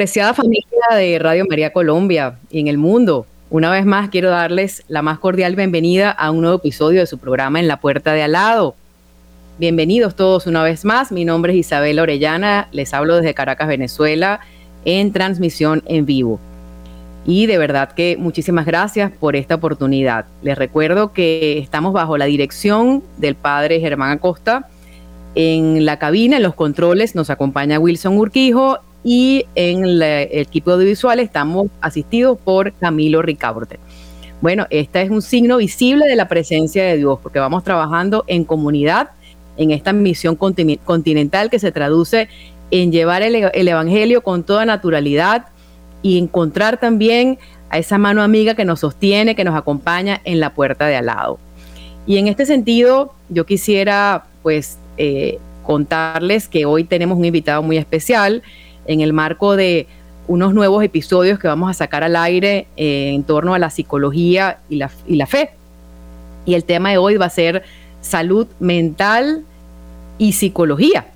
Apreciada familia de Radio María Colombia y en el mundo, una vez más quiero darles la más cordial bienvenida a un nuevo episodio de su programa En la Puerta de Al lado. Bienvenidos todos una vez más, mi nombre es Isabel Orellana, les hablo desde Caracas, Venezuela, en transmisión en vivo. Y de verdad que muchísimas gracias por esta oportunidad. Les recuerdo que estamos bajo la dirección del padre Germán Acosta. En la cabina, en los controles, nos acompaña Wilson Urquijo y en el equipo audiovisual estamos asistidos por Camilo Ricaurte. Bueno, este es un signo visible de la presencia de Dios, porque vamos trabajando en comunidad en esta misión continental que se traduce en llevar el, el, Evangelio con toda naturalidad y encontrar también a esa mano amiga que nos sostiene, que nos acompaña en la puerta de al lado. Y en este sentido, yo quisiera pues eh, contarles que hoy tenemos un invitado muy especial en el marco de unos nuevos episodios que vamos a sacar al aire eh, en torno a la psicología y la, y la fe. Y el tema de hoy va a ser salud mental y psicología.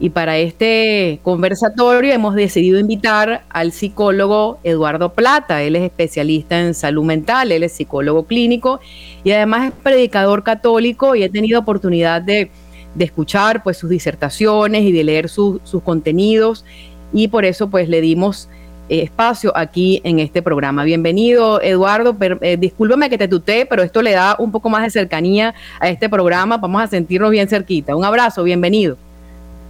Y para este conversatorio hemos decidido invitar al psicólogo Eduardo Plata. Él es especialista en salud mental, él es psicólogo clínico y además es predicador católico y he tenido oportunidad de, de escuchar pues, sus disertaciones y de leer sus contenidos y por eso pues le dimos eh, espacio aquí en este programa. Bienvenido, Eduardo. Eh, discúlpame que te tutee, pero esto le da un poco más de cercanía a este programa. Vamos a sentirnos bien cerquita. Un abrazo, bienvenido.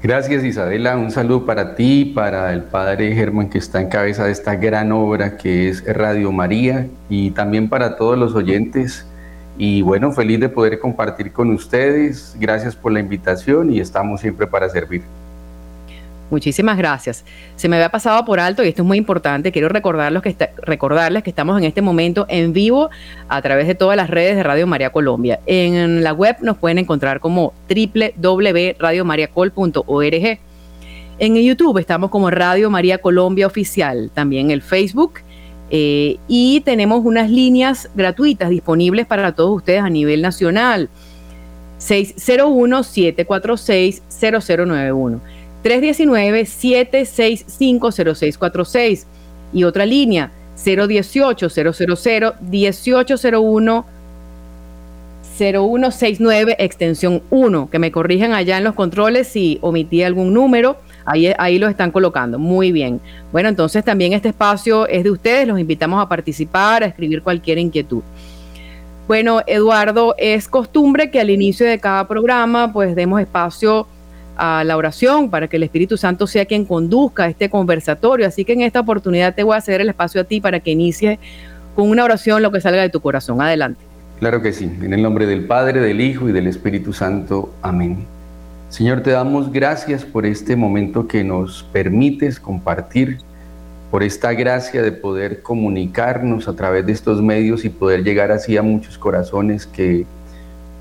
Gracias Isabela, un saludo para ti, para el padre Germán que está en cabeza de esta gran obra que es Radio María y también para todos los oyentes. Y bueno, feliz de poder compartir con ustedes. Gracias por la invitación y estamos siempre para servir. Muchísimas gracias. Se me había pasado por alto y esto es muy importante. Quiero recordarles que, recordarles que estamos en este momento en vivo a través de todas las redes de Radio María Colombia. En la web nos pueden encontrar como www.radiomariacol.org. En YouTube estamos como Radio María Colombia Oficial, también el Facebook. Eh, y tenemos unas líneas gratuitas disponibles para todos ustedes a nivel nacional. 601-746-0091. 319-765-0646 y otra línea 018-000-1801. 0169 extensión 1, que me corrijan allá en los controles si omití algún número, ahí, ahí lo están colocando, muy bien. Bueno, entonces también este espacio es de ustedes, los invitamos a participar, a escribir cualquier inquietud. Bueno, Eduardo, es costumbre que al inicio de cada programa pues demos espacio a la oración para que el Espíritu Santo sea quien conduzca este conversatorio. Así que en esta oportunidad te voy a ceder el espacio a ti para que inicies con una oración lo que salga de tu corazón. Adelante. Claro que sí. En el nombre del Padre, del Hijo y del Espíritu Santo. Amén. Señor, te damos gracias por este momento que nos permites compartir, por esta gracia de poder comunicarnos a través de estos medios y poder llegar así a muchos corazones que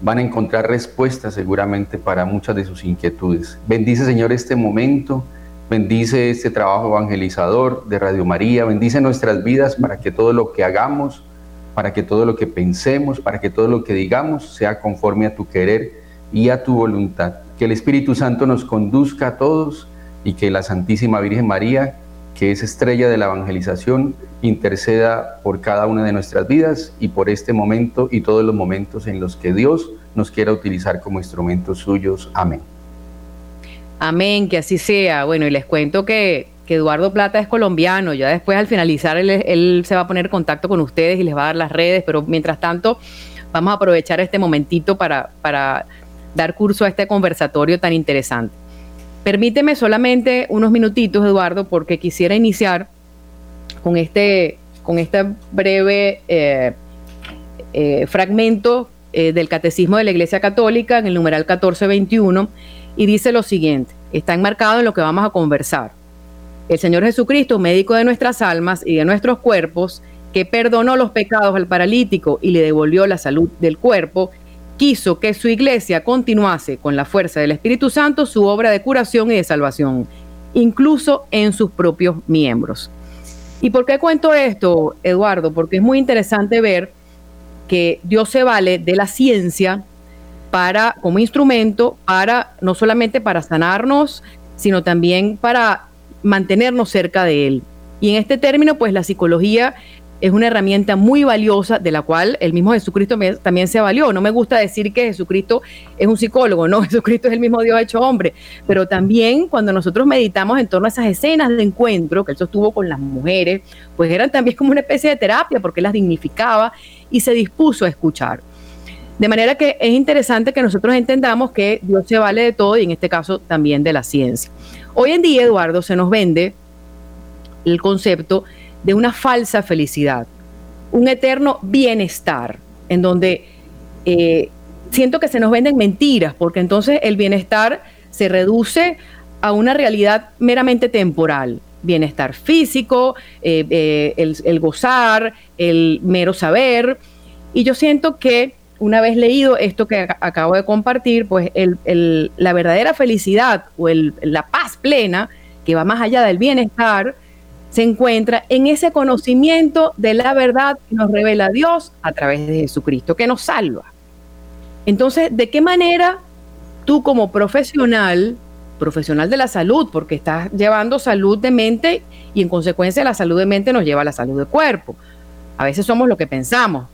van a encontrar respuestas seguramente para muchas de sus inquietudes. Bendice, Señor, este momento, bendice este trabajo evangelizador de Radio María, bendice nuestras vidas para que todo lo que hagamos, para que todo lo que pensemos, para que todo lo que digamos sea conforme a tu querer y a tu voluntad. Que el Espíritu Santo nos conduzca a todos y que la Santísima Virgen María, que es estrella de la evangelización, interceda por cada una de nuestras vidas y por este momento y todos los momentos en los que Dios nos quiera utilizar como instrumentos suyos. Amén. Amén, que así sea. Bueno, y les cuento que, Eduardo Plata es colombiano. Ya después al finalizar él, se va a poner en contacto con ustedes y les va a dar las redes, pero mientras tanto vamos a aprovechar este momentito para, para dar curso a este conversatorio tan interesante. Permíteme solamente unos minutitos, Eduardo, porque quisiera iniciar con este, con este breve eh, eh, fragmento eh, del Catecismo de la Iglesia Católica en el numeral 1421 y dice lo siguiente, está enmarcado en lo que vamos a conversar. El Señor Jesucristo, médico de nuestras almas y de nuestros cuerpos, que perdonó los pecados al paralítico y le devolvió la salud del cuerpo, quiso que su iglesia continuase con la fuerza del Espíritu Santo su obra de curación y de salvación, incluso en sus propios miembros. ¿Y por qué cuento esto, Eduardo? Porque es muy interesante ver que Dios se vale de la ciencia para como instrumento para no solamente para sanarnos, sino también para mantenernos cerca de Él. Y en este término, pues la psicología es una herramienta muy valiosa de la cual el mismo Jesucristo también se valió. No me gusta decir que Jesucristo es un psicólogo, no, Jesucristo es el mismo Dios hecho hombre, pero también cuando nosotros meditamos en torno a esas escenas de encuentro que él sostuvo con las mujeres, pues eran también como una especie de terapia porque las dignificaba y se dispuso a escuchar. De manera que es interesante que nosotros entendamos que Dios se vale de todo y en este caso también de la ciencia. Hoy en día, Eduardo, se nos vende el concepto de una falsa felicidad, un eterno bienestar, en donde eh, siento que se nos venden mentiras, porque entonces el bienestar se reduce a una realidad meramente temporal. Bienestar físico, eh, eh, el, gozar, el mero saber. Y yo siento que una vez leído esto que acabo de compartir, pues la verdadera felicidad o la paz plena, que va más allá del bienestar, se encuentra en ese conocimiento de la verdad que nos revela Dios a través de Jesucristo, que nos salva. Entonces, ¿de qué manera tú como profesional, profesional de la salud, porque estás llevando salud de mente y en consecuencia la salud de mente nos lleva a la salud de cuerpo? A veces somos lo que pensamos.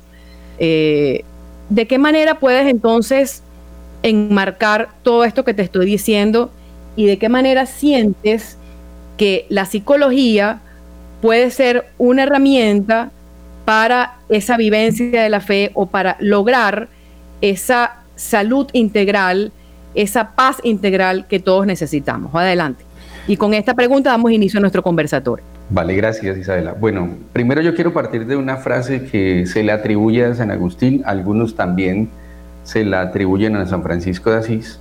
Eh, ¿De qué manera puedes entonces enmarcar todo esto que te estoy diciendo y de qué manera sientes que la psicología puede ser una herramienta para esa vivencia de la fe o para lograr esa salud integral, esa paz integral que todos necesitamos. Adelante. Y con esta pregunta damos inicio a nuestro conversatorio. Vale, gracias Isabela. Bueno, primero yo quiero partir de una frase que se le atribuye a San Agustín, algunos también se la atribuyen a San Francisco de Asís,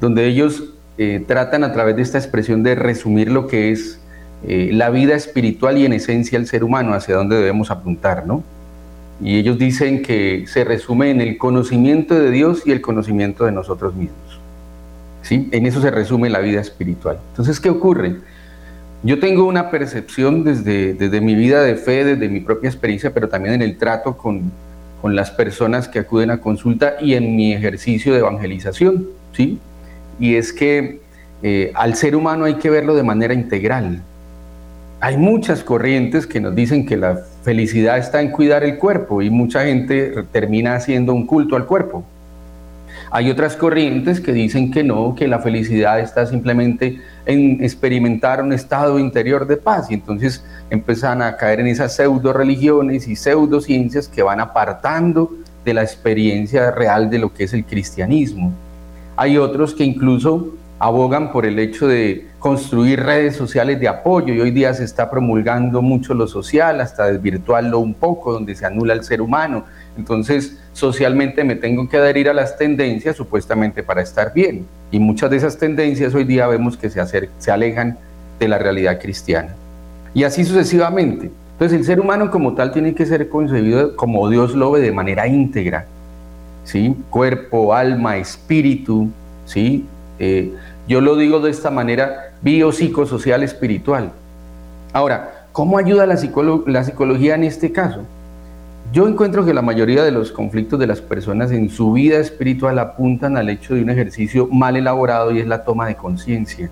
donde ellos eh, tratan a través de esta expresión de resumir lo que es eh, la vida espiritual y en esencia el ser humano, hacia dónde debemos apuntar, ¿no? Y ellos dicen que se resume en el conocimiento de Dios y el conocimiento de nosotros mismos. ¿Sí? En eso se resume la vida espiritual. Entonces, ¿qué ocurre? Yo tengo una percepción desde, desde mi vida de fe, desde mi propia experiencia, pero también en el trato con, con las personas que acuden a consulta y en mi ejercicio de evangelización, ¿sí? Y es que eh, al ser humano hay que verlo de manera integral, hay muchas corrientes que nos dicen que la felicidad está en cuidar el cuerpo y mucha gente termina haciendo un culto al cuerpo. Hay otras corrientes que dicen que no, que la felicidad está simplemente en experimentar un estado interior de paz y entonces empiezan a caer en esas pseudo religiones y pseudociencias que van apartando de la experiencia real de lo que es el cristianismo. Hay otros que incluso abogan por el hecho de construir redes sociales de apoyo y hoy día se está promulgando mucho lo social, hasta desvirtuarlo un poco, donde se anula el ser humano. Entonces, socialmente me tengo que adherir a las tendencias supuestamente para estar bien. Y muchas de esas tendencias hoy día vemos que se, se alejan de la realidad cristiana. Y así sucesivamente. Entonces, el ser humano como tal tiene que ser concebido como Dios lo ve de manera íntegra. ¿sí? Cuerpo, alma, espíritu, ¿sí? Eh, yo lo digo de esta manera, biopsicosocial espiritual. Ahora, ¿cómo ayuda la, la psicología en este caso? Yo encuentro que la mayoría de los conflictos de las personas en su vida espiritual apuntan al hecho de un ejercicio mal elaborado y es la toma de conciencia.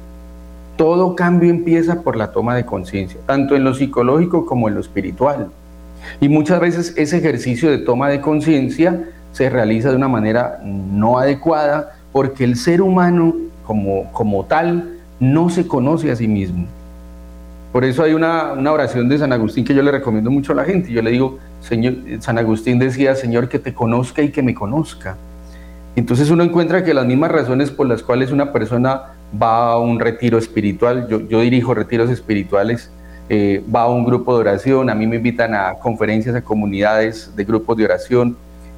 Todo cambio empieza por la toma de conciencia, tanto en lo psicológico como en lo espiritual. Y muchas veces ese ejercicio de toma de conciencia se realiza de una manera no adecuada porque el ser humano como, como tal no se conoce a sí mismo. Por eso hay una, oración de San Agustín que yo le recomiendo mucho a la gente. Yo le digo, Señor, San Agustín decía, Señor, que te conozca y que me conozca. Entonces uno encuentra que las mismas razones por las cuales una persona va a un retiro espiritual, yo, yo dirijo retiros espirituales, eh, va a un grupo de oración, a mí me invitan a conferencias, a comunidades de grupos de oración.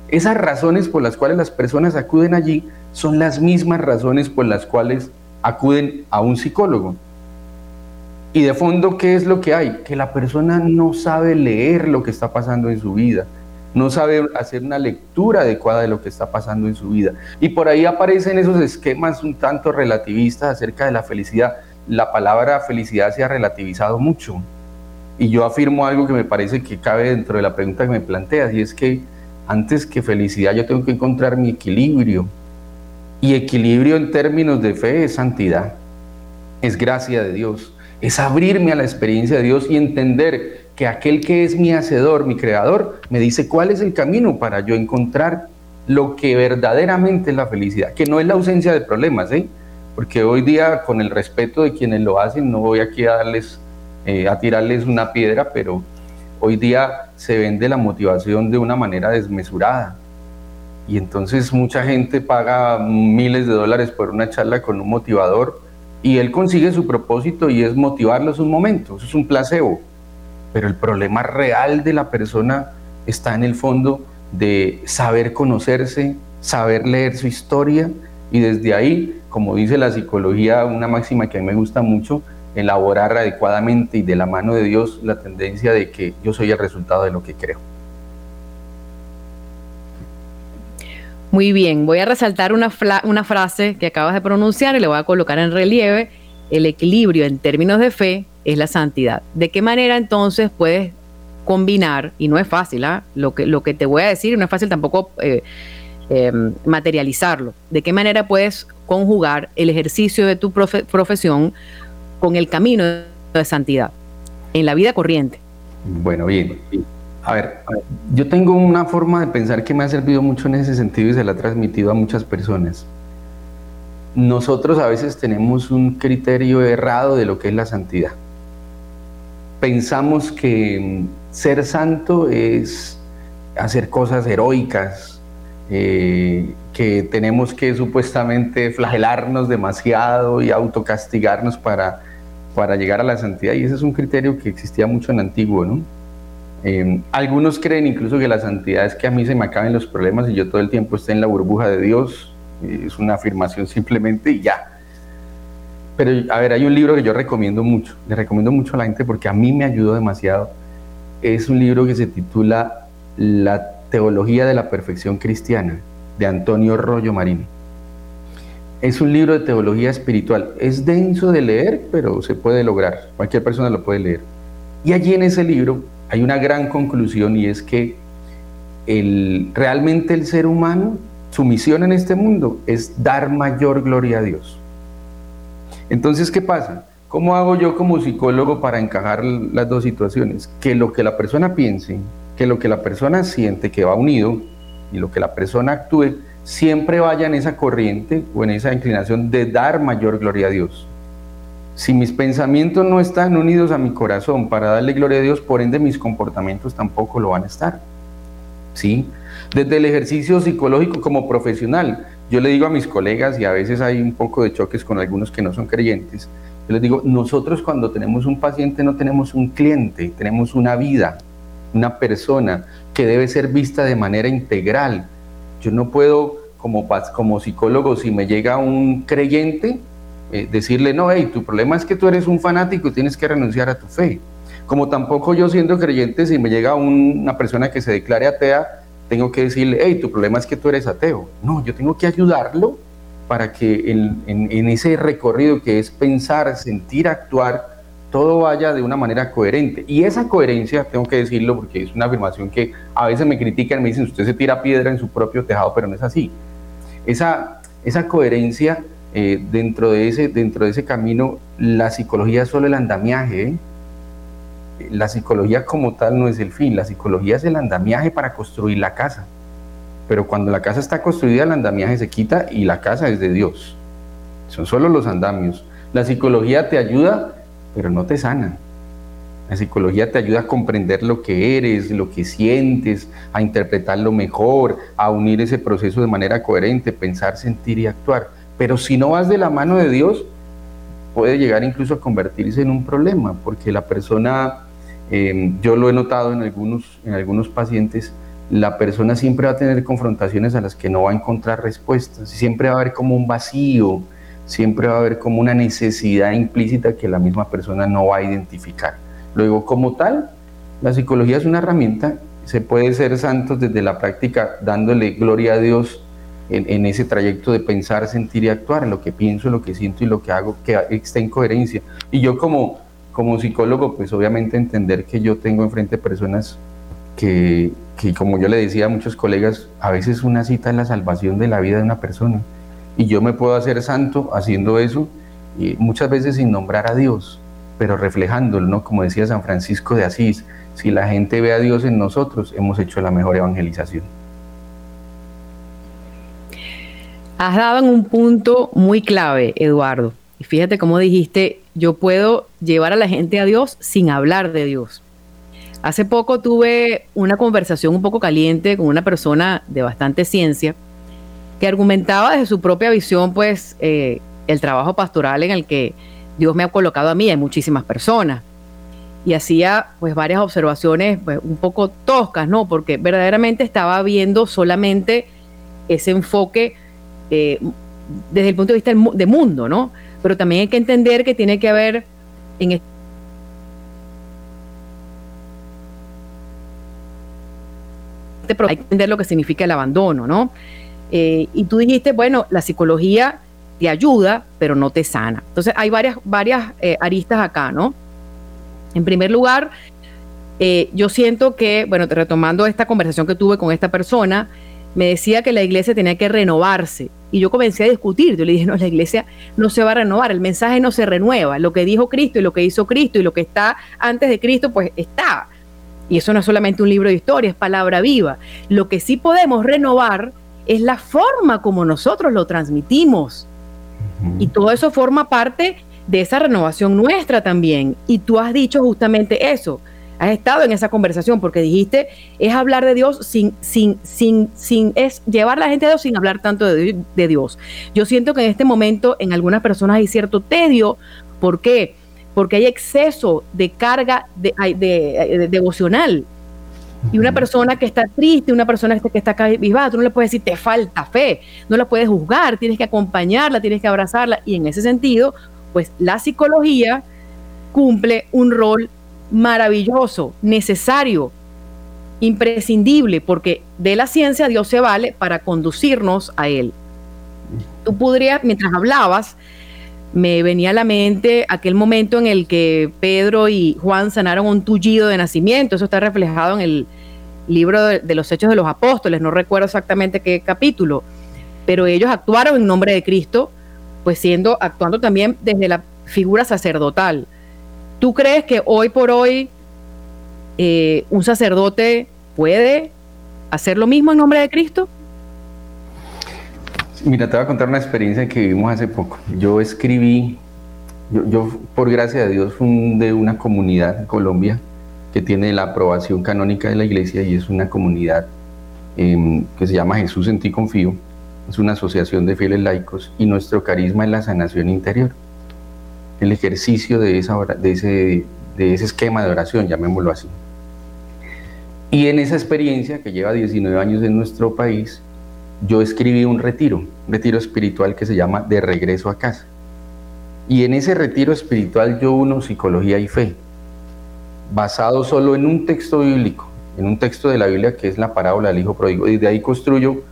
Esas razones por las cuales las personas acuden allí son las mismas razones por las cuales acuden a un psicólogo. Y de fondo, ¿qué es lo que hay? Que la persona no sabe leer lo que está pasando en su vida, no sabe hacer una lectura adecuada de lo que está pasando en su vida. Y por ahí aparecen esos esquemas un tanto relativistas acerca de la felicidad. La palabra felicidad se ha relativizado mucho. Y yo afirmo algo que me parece que cabe dentro de la pregunta que me planteas, y es que antes que felicidad yo tengo que encontrar mi equilibrio, y equilibrio en términos de fe es santidad, es gracia de Dios. es abrirme a la experiencia de Dios y entender que aquel que es mi hacedor, mi creador, me dice cuál es el camino para yo encontrar lo que verdaderamente es la felicidad, que no es la ausencia de problemas, ¿eh? porque hoy día con el respeto de quienes lo hacen, no voy aquí a darles, eh, a tirarles una piedra, pero hoy día se vende la motivación de una manera desmesurada. Y entonces mucha gente paga miles de dólares por una charla con un motivador y él consigue su propósito y es motivarlos un momento, eso es un placebo. Pero el problema real de la persona está en el fondo de saber conocerse, saber leer su historia y desde ahí, como dice la psicología, una máxima que a mí me gusta mucho, elaborar adecuadamente y de la mano de Dios la tendencia de que yo soy el resultado de lo que creo. Muy bien, voy a resaltar una, una frase que acabas de pronunciar y le voy a colocar en relieve. El equilibrio en términos de fe es la santidad. ¿De qué manera entonces puedes combinar, y no es fácil, ¿ah? lo, que, lo que te voy a decir, no es fácil tampoco eh, em, materializarlo. ¿De qué manera puedes conjugar el ejercicio de tu profesión con el camino de santidad en la vida corriente? Bueno, bien. A ver, yo tengo una forma de pensar que me ha servido mucho en ese sentido y se la ha transmitido a muchas personas. Nosotros a veces tenemos un criterio errado de lo que es la santidad. Pensamos que ser santo es hacer cosas heroicas, eh, que tenemos que supuestamente flagelarnos demasiado y autocastigarnos para, para llegar a la santidad. Y ese es un criterio que existía mucho en antiguo, ¿no? Eh, algunos creen incluso que la santidad es que a mí se me acaben los problemas y yo todo el tiempo esté en la burbuja de Dios. Es una afirmación simplemente y ya. Pero a ver, hay un libro que yo recomiendo mucho, le recomiendo mucho a la gente porque a mí me ayudó demasiado es un libro que se titula La Teología de la Perfección Cristiana, de Antonio Rollo Marini. Es un libro de teología espiritual. Es denso de leer, pero se puede lograr. Cualquier persona lo puede leer. Y allí en ese libro hay una gran conclusión y es que realmente el ser humano, su misión en este mundo es dar mayor gloria a Dios. Entonces, ¿qué pasa? ¿Cómo hago yo como psicólogo para encajar las dos situaciones? Que lo que la persona piense, que lo que la persona siente que va unido y lo que la persona actúe siempre vaya en esa corriente o en esa inclinación de dar mayor gloria a Dios. Si mis pensamientos no están unidos a mi corazón para darle gloria a Dios, por ende mis comportamientos tampoco lo van a estar. ¿Sí? Desde el ejercicio psicológico como profesional, yo le digo a mis colegas y a veces hay un poco de choques con algunos que no son creyentes, yo les digo, nosotros cuando tenemos un paciente no tenemos un cliente, tenemos una vida, una persona que debe ser vista de manera integral. Yo no puedo, como, como psicólogo, si me llega un creyente, eh, decirle, no, hey, tu problema es que tú eres un fanático y tienes que renunciar a tu fe. Como tampoco yo siendo creyente, si me llega una persona que se declare atea, tengo que decirle, hey, tu problema es que tú eres ateo. No, yo tengo que ayudarlo para que en, ese recorrido que es pensar, sentir, actuar, todo vaya de una manera coherente. Y esa coherencia, tengo que decirlo porque es una afirmación que a veces me critican, me dicen, usted se tira piedra en su propio tejado, pero no es así. Esa, esa coherencia eh, dentro, de ese, dentro de ese camino, la psicología es solo el andamiaje. ¿eh? La psicología como tal no es el fin, la psicología es el andamiaje para construir la casa. Pero cuando la casa está construida, el andamiaje se quita y la casa es de Dios. Son solo los andamios. La psicología te ayuda, pero no te sana. La psicología te ayuda a comprender lo que eres, lo que sientes, a interpretarlo mejor, a unir ese proceso de manera coherente, pensar, sentir y actuar. Pero si no vas de la mano de Dios, puede llegar incluso a convertirse en un problema, porque la persona, eh, yo lo he notado en algunos, en algunos pacientes, la persona siempre va a tener confrontaciones a las que no va a encontrar respuestas, siempre va a haber como un vacío, siempre va a haber como una necesidad implícita que la misma persona no va a identificar. Luego, como tal, la psicología es una herramienta, se puede ser santos desde la práctica dándole gloria a Dios en, ese trayecto de pensar, sentir y actuar, lo que pienso, lo que siento y lo que hago, que esté en coherencia. Y yo como, como psicólogo, pues obviamente entender que yo tengo enfrente personas que, que como yo le decía a muchos colegas, a veces una cita es la salvación de la vida de una persona. Y yo me puedo hacer santo haciendo eso, y muchas veces sin nombrar a Dios, pero reflejándolo, ¿no? Como decía San Francisco de Asís, si la gente ve a Dios en nosotros, hemos hecho la mejor evangelización. Has dado en un punto muy clave, Eduardo. Y fíjate cómo dijiste, yo puedo llevar a la gente a Dios sin hablar de Dios. Hace poco tuve una conversación un poco caliente con una persona de bastante ciencia que argumentaba desde su propia visión, pues, eh, el trabajo pastoral en el que Dios me ha colocado a mí, hay muchísimas personas. Y hacía, pues, varias observaciones pues, un poco toscas, ¿no? Porque verdaderamente estaba viendo solamente ese enfoque eh, desde el punto de vista del mundo, ¿no? Pero también hay que entender que tiene que haber en este hay que entender lo que significa el abandono, ¿no? Eh, y tú dijiste, bueno, la psicología te ayuda, pero no te sana. Entonces hay varias, varias eh, aristas acá, ¿no? En primer lugar, yo siento que, bueno, retomando esta conversación que tuve con esta persona, me decía que la iglesia tenía que renovarse. Y yo comencé a discutir. Yo le dije, no, la iglesia no se va a renovar, el mensaje no se renueva. Lo que dijo Cristo y lo que hizo Cristo y lo que está antes de Cristo, pues está. Y eso no es solamente un libro de historia, es palabra viva. Lo que sí podemos renovar es la forma como nosotros lo transmitimos. Y todo eso forma parte de esa renovación nuestra también. Y tú has dicho justamente eso has estado en esa conversación porque dijiste es hablar de Dios sin, sin, sin, sin, es llevar a la gente a Dios sin hablar tanto de, Dios. Yo siento que en este momento en algunas personas hay cierto tedio. ¿Por qué? Porque hay exceso de carga de, de, devocional. Y una persona que está triste, una persona que está cabizbaja, tú no le puedes decir te falta fe, no la puedes juzgar, tienes que acompañarla, tienes que abrazarla. Y en ese sentido, pues la psicología cumple un rol maravilloso, necesario, imprescindible, porque de la ciencia Dios se vale para conducirnos a Él. Tú podrías, mientras hablabas, me venía a la mente aquel momento en el que Pedro y Juan sanaron un tullido de nacimiento. Eso está reflejado en el libro de, los Hechos de los Apóstoles. No recuerdo exactamente qué capítulo, pero ellos actuaron en nombre de Cristo, pues siendo actuando también desde la figura sacerdotal. ¿Tú crees que hoy por hoy eh, un sacerdote puede hacer lo mismo en nombre de Cristo? Mira, te voy a contar una experiencia que vivimos hace poco. Yo escribí, yo, por gracia de Dios fundé una comunidad en Colombia que tiene la aprobación canónica de la iglesia y es una comunidad em, que se llama Jesús en ti confío. Es una asociación de fieles laicos y nuestro carisma es la sanación interior el ejercicio de, ese, de ese esquema de oración, llamémoslo así. Y en esa experiencia, que lleva 19 años en nuestro país, yo escribí un retiro, un retiro espiritual que se llama De regreso a casa. Y en ese retiro espiritual yo uno psicología y fe, basado solo en un texto bíblico, en un texto de la Biblia que es la parábola del Hijo Pródigo. Y de ahí construyo,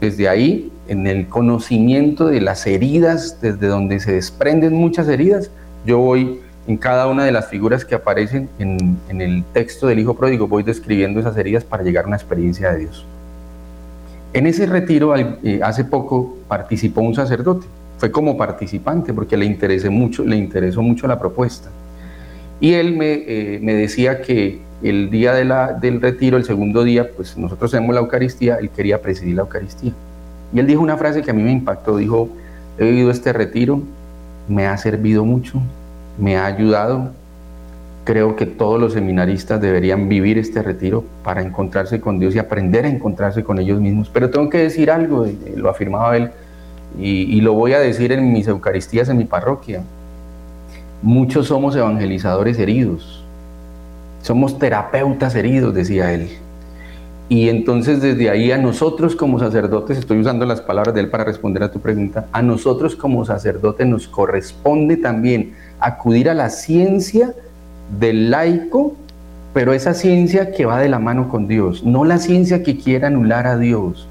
desde ahí, en el conocimiento de las heridas, desde donde se desprenden muchas heridas, yo voy en cada una de las figuras que aparecen en, el texto del Hijo Pródigo, voy describiendo esas heridas para llegar a una experiencia de Dios. En ese retiro, eh, hace poco, participó un sacerdote. Fue como participante porque le, interesé mucho, le interesó mucho la propuesta. Y él me, eh, decía que el día del retiro, el segundo día, pues nosotros hacemos la Eucaristía, él quería presidir la Eucaristía. Y él dijo una frase que a mí me impactó, dijo, he vivido este retiro, me ha servido mucho, me ha ayudado. Creo que todos los seminaristas deberían vivir este retiro para encontrarse con Dios y aprender a encontrarse con ellos mismos. Pero tengo que decir algo, lo afirmaba él, y, y lo voy a decir en mis Eucaristías en mi parroquia. Muchos somos evangelizadores heridos, somos terapeutas heridos, decía él. Y entonces desde ahí a nosotros como sacerdotes, estoy usando las palabras de él para responder a tu pregunta, a nosotros como sacerdotes nos corresponde también acudir a la ciencia del laico, pero esa ciencia que va de la mano con Dios, no la ciencia que quiere anular a Dios,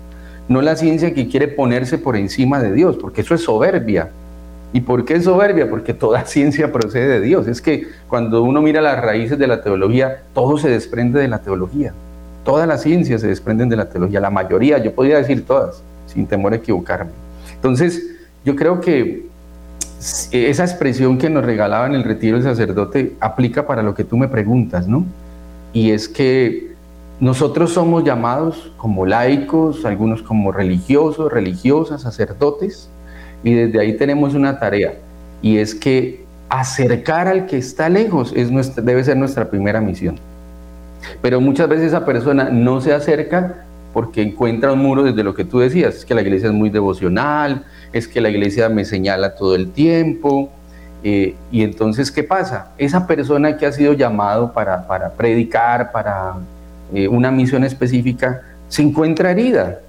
no la ciencia que quiere ponerse por encima de Dios, porque eso es soberbia. ¿Y por qué es soberbia? Porque toda ciencia procede de Dios. Es que cuando uno mira las raíces de la teología, todo se desprende de la teología. Todas las ciencias se desprenden de la teología, la mayoría, yo podría decir todas, sin temor a equivocarme. Entonces, yo creo que esa expresión que nos regalaba en el retiro el sacerdote aplica para lo que tú me preguntas, ¿no? Y es que nosotros somos llamados como laicos, algunos como religiosos, religiosas, sacerdotes, y desde ahí tenemos una tarea, y es que acercar al que está lejos es debe ser nuestra primera misión. Pero muchas veces esa persona no se acerca porque encuentra un muro desde lo que tú decías, es que la iglesia es muy devocional, es que la iglesia me señala todo el tiempo, eh, y entonces, ¿qué pasa? Esa persona que ha sido llamado para, para predicar, para eh, una misión específica, se encuentra herida.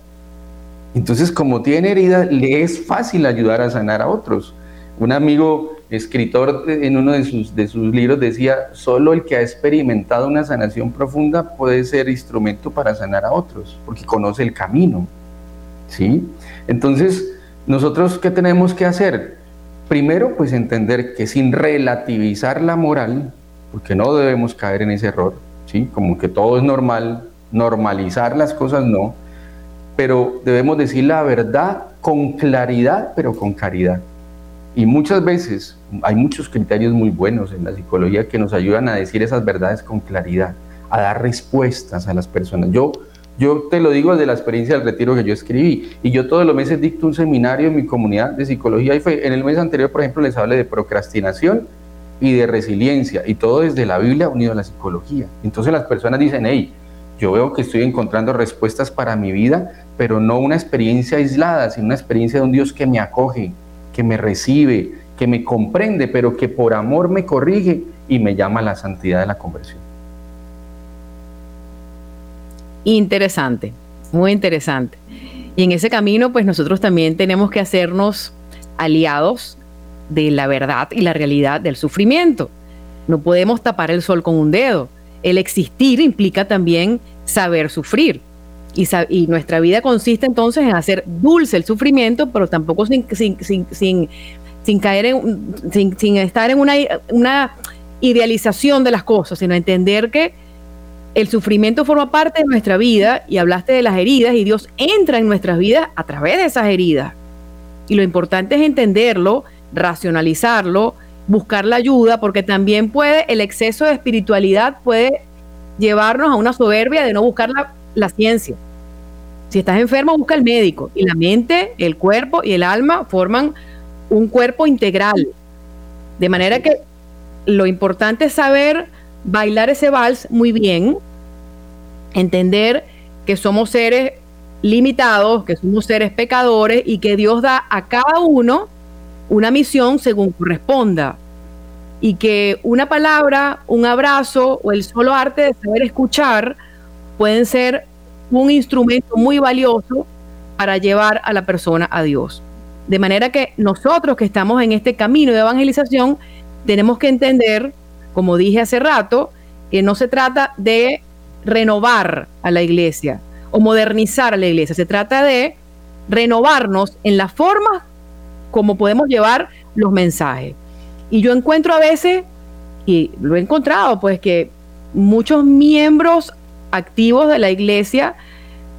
Entonces, como tiene herida, le es fácil ayudar a sanar a otros. Un amigo escritor en uno de sus, de sus libros decía, solo el que ha experimentado una sanación profunda puede ser instrumento para sanar a otros, porque conoce el camino. ¿Sí? Entonces, nosotros, ¿qué tenemos que hacer? Primero, pues entender que sin relativizar la moral, porque no debemos caer en ese error, ¿sí? Como que todo es normal, normalizar las cosas no, pero debemos decir la verdad con claridad, pero con caridad. Y muchas veces hay muchos criterios muy buenos en la psicología que nos ayudan a decir esas verdades con claridad, a dar respuestas a las personas. Yo, yo te lo digo desde la experiencia del retiro que yo escribí, y yo todos los meses dicto un seminario en mi comunidad de psicología y fe. En el mes anterior, por ejemplo, les hablé de procrastinación y de resiliencia, y todo desde la Biblia unido a la psicología. Entonces las personas dicen, hey, yo veo que estoy encontrando respuestas para mi vida, pero no una experiencia aislada, sino una experiencia de un Dios que me acoge, que me recibe, que me comprende, pero que por amor me corrige y me llama a la santidad de la conversión. Interesante, muy interesante. Y en ese camino, pues nosotros también tenemos que hacernos aliados de la verdad y la realidad del sufrimiento. No podemos tapar el sol con un dedo. El existir implica también saber sufrir. Y, nuestra vida consiste entonces en hacer dulce el sufrimiento, pero tampoco sin, sin, caer en, sin, estar en una, una idealización de las cosas, sino entender que el sufrimiento forma parte de nuestra vida y hablaste de las heridas y Dios entra en nuestras vidas a través de esas heridas. Y lo importante es entenderlo racionalizarlo, buscar la ayuda, porque también puede, el exceso de espiritualidad puede llevarnos a una soberbia de no buscar la, ciencia. Si estás enfermo, busca el médico. Y la mente, el cuerpo y el alma forman un cuerpo integral. De manera que lo importante es saber bailar ese vals muy bien, entender que somos seres limitados, que somos seres pecadores y que Dios da a cada uno una misión según corresponda. Y que una palabra, un abrazo o el solo arte de saber escuchar pueden ser un instrumento muy valioso para llevar a la persona a Dios. De manera que nosotros que estamos en este camino de evangelización tenemos que entender, como dije hace rato, que no se trata de renovar a la iglesia o modernizar a la iglesia, se trata de renovarnos en la forma cómo podemos llevar los mensajes. Y yo encuentro a veces, y lo he encontrado, pues que muchos miembros activos de la iglesia,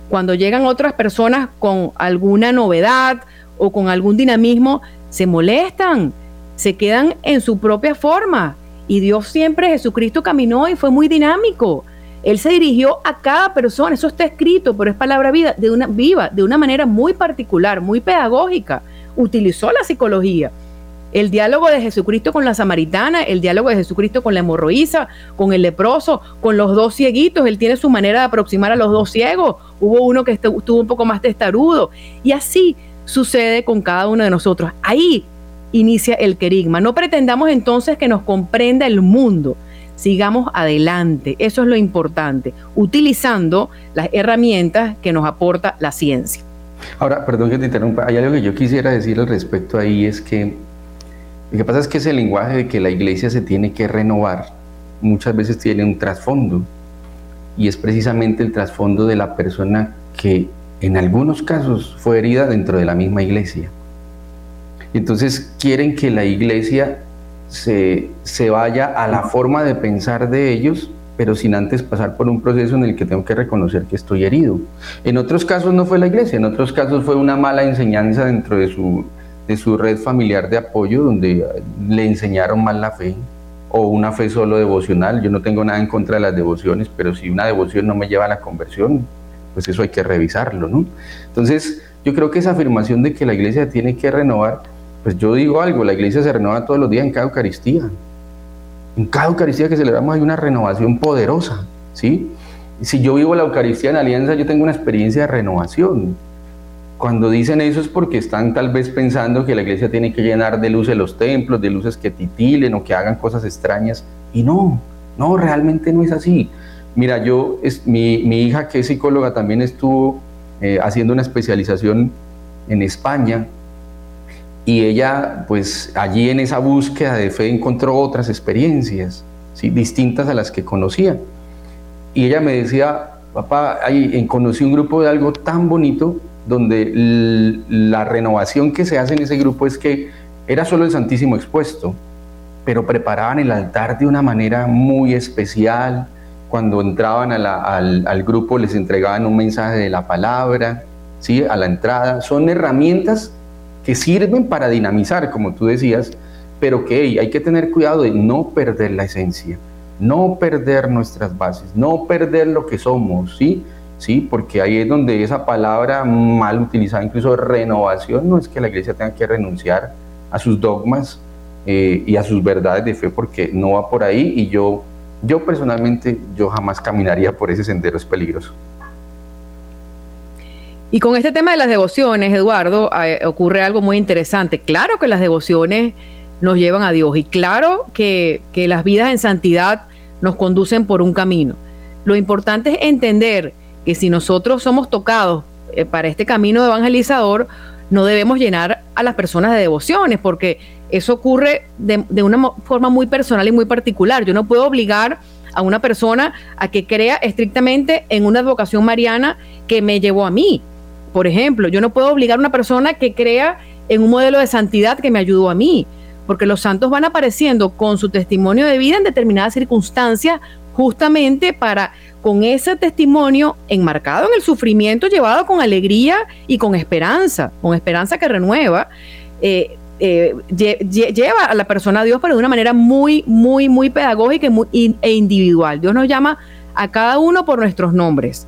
cuando llegan otras personas con alguna novedad o con algún dinamismo, se molestan, se quedan en su propia forma. Y Dios siempre, Jesucristo caminó y fue muy dinámico. Él se dirigió a cada persona, eso está escrito, pero es palabra vida, de una, viva, de una manera muy particular, muy pedagógica utilizó la psicología. El diálogo de Jesucristo con la samaritana, el diálogo de Jesucristo con la hemorroísa, con el leproso, con los dos cieguitos, él tiene su manera de aproximar a los dos ciegos. Hubo uno que estuvo un poco más testarudo. Y así sucede con cada uno de nosotros. Ahí inicia el querigma. No pretendamos entonces que nos comprenda el mundo. Sigamos adelante. Eso es lo importante, utilizando las herramientas que nos aporta la ciencia. Ahora, perdón que te interrumpa, hay algo que yo quisiera decir al respecto ahí, es que lo que pasa es que ese lenguaje de que la iglesia se tiene que renovar muchas veces tiene un trasfondo y es precisamente el trasfondo de la persona que en algunos casos fue herida dentro de la misma iglesia. Entonces quieren que la iglesia se, se vaya a la forma de pensar de ellos pero sin antes pasar por un proceso en el que tengo que reconocer que estoy herido. En otros casos no fue la iglesia, en otros casos fue una mala enseñanza dentro de su, de su red familiar de apoyo donde le enseñaron mal la fe o una fe solo devocional. Yo no tengo nada en contra de las devociones, pero si una devoción no me lleva a la conversión, pues eso hay que revisarlo, ¿no? Entonces, yo creo que esa afirmación de que la iglesia tiene que renovar, pues yo digo algo, la iglesia se renueva todos los días en cada Eucaristía. En cada Eucaristía que celebramos hay una renovación poderosa, ¿sí? Si yo vivo la Eucaristía en alianza, yo tengo una experiencia de renovación. Cuando dicen eso es porque están tal vez pensando que la iglesia tiene que llenar de luces los templos, de luces que titilen o que hagan cosas extrañas. Y no, no, realmente no es así. Mira, yo, es, mi, hija que es psicóloga también estuvo eh, haciendo una especialización en España y ella, pues allí en esa búsqueda de fe encontró otras experiencias, ¿sí? distintas a las que conocía. Y ella me decía, papá, ahí conocí un grupo de algo tan bonito donde la renovación que se hace en ese grupo es que era solo el Santísimo expuesto, pero preparaban el altar de una manera muy especial. Cuando entraban al, grupo les entregaban un mensaje de la palabra, ¿sí? a la entrada. Son herramientas que sirven para dinamizar, como tú decías, pero que hay que tener cuidado de no perder la esencia, no perder nuestras bases, no perder lo que somos, ¿sí? ¿sí? Porque ahí es donde esa palabra mal utilizada, incluso renovación, no es que la iglesia tenga que renunciar a sus dogmas eh, y a sus verdades de fe, porque no va por ahí y yo, yo personalmente, yo jamás caminaría por ese sendero, es peligroso. Y con este tema de las devociones, Eduardo, eh, ocurre algo muy interesante. Claro que las devociones nos llevan a Dios y claro que, las vidas en santidad nos conducen por un camino. Lo importante es entender que si nosotros somos tocados eh, para este camino evangelizador, no debemos llenar a las personas de devociones, porque eso ocurre de, una forma muy personal y muy particular. Yo no puedo obligar a una persona a que crea estrictamente en una advocación mariana que me llevó a mí. Por ejemplo, yo no puedo obligar a una persona que crea en un modelo de santidad que me ayudó a mí, porque los santos van apareciendo con su testimonio de vida en determinadas circunstancias justamente para con ese testimonio enmarcado en el sufrimiento, llevado con alegría y con esperanza, con esperanza que renueva, eh, eh, lleva a la persona a Dios, pero de una manera muy, muy, muy pedagógica e individual. Dios nos llama a cada uno por nuestros nombres.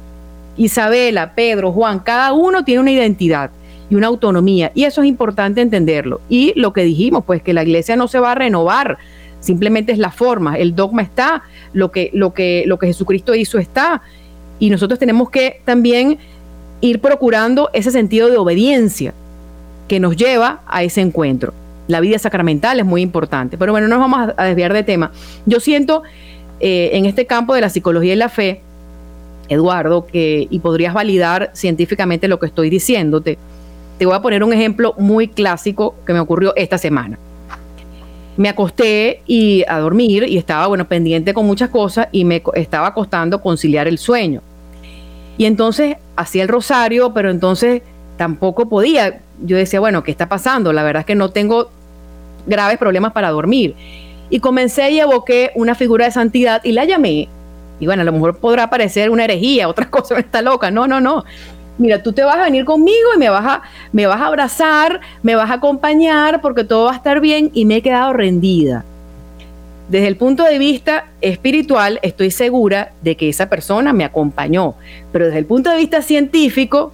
Isabela, Pedro, Juan, cada uno tiene una identidad y una autonomía, y eso es importante entenderlo. Y lo que dijimos, pues que la iglesia no se va a renovar, simplemente es la forma, el dogma está, lo que, lo que, lo que Jesucristo hizo está, y nosotros tenemos que también ir procurando ese sentido de obediencia que nos lleva a ese encuentro. La vida sacramental es muy importante, pero bueno, no nos vamos a desviar de tema. Yo siento eh, en este campo de la psicología y la fe, Eduardo, que, y podrías validar científicamente lo que estoy diciéndote, te voy a poner un ejemplo muy clásico que me ocurrió esta semana me acosté y a dormir y estaba, bueno, pendiente con muchas cosas y me estaba costando conciliar el sueño. Y entonces hacía el rosario, pero entonces tampoco podía. Yo decía, bueno, ¿qué está pasando? La verdad es que no tengo graves problemas para dormir. Y comencé y evoqué una figura de santidad y la llamé. Y bueno, a lo mejor podrá parecer una herejía, otra cosa, está loca. No, no, no mira, tú te vas a venir conmigo y me vas a, me vas a abrazar, me vas a acompañar porque todo va a estar bien y me he quedado rendida. Desde el punto de vista espiritual, estoy segura de que esa persona me acompañó, pero desde el punto de vista científico,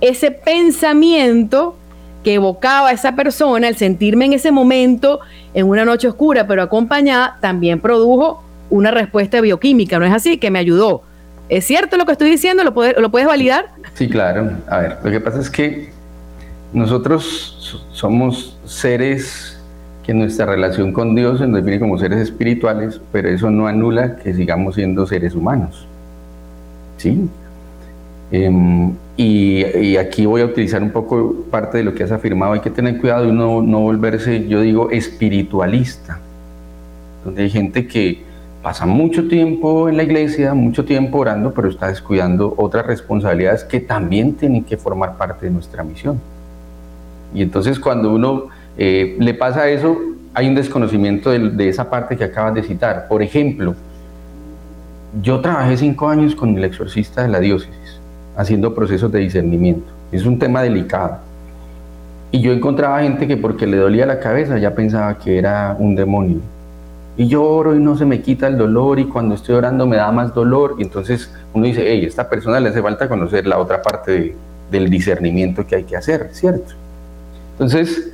ese pensamiento que evocaba a esa persona, el sentirme en ese momento, en una noche oscura, pero acompañada, también produjo una respuesta bioquímica, ¿no es así? Que me ayudó ¿Es cierto lo que estoy diciendo? ¿Lo, ¿Lo puedes validar? Sí, claro. A ver, lo que pasa es que nosotros somos seres que nuestra relación con Dios se nos define como seres espirituales, pero eso no anula que sigamos siendo seres humanos. ¿Sí? Em, y, aquí voy a utilizar un poco parte de lo que has afirmado. Hay que tener cuidado de no, no volverse, yo digo, espiritualista. Donde hay gente que pasa mucho tiempo en la iglesia, mucho tiempo orando, pero está descuidando otras responsabilidades que también tienen que formar parte de nuestra misión. Y entonces cuando uno eh, le pasa eso, hay un desconocimiento de, esa parte que acabas de citar. Por ejemplo, yo trabajé cinco años con el exorcista de la diócesis, haciendo procesos de discernimiento. Es un tema delicado. Y yo encontraba gente que porque le dolía la cabeza ya pensaba que era un demonio. Y yo oro y no se me quita el dolor y cuando estoy orando me da más dolor. Y entonces uno dice, hey, esta persona le hace falta conocer la otra parte del discernimiento que hay que hacer, ¿cierto? Entonces,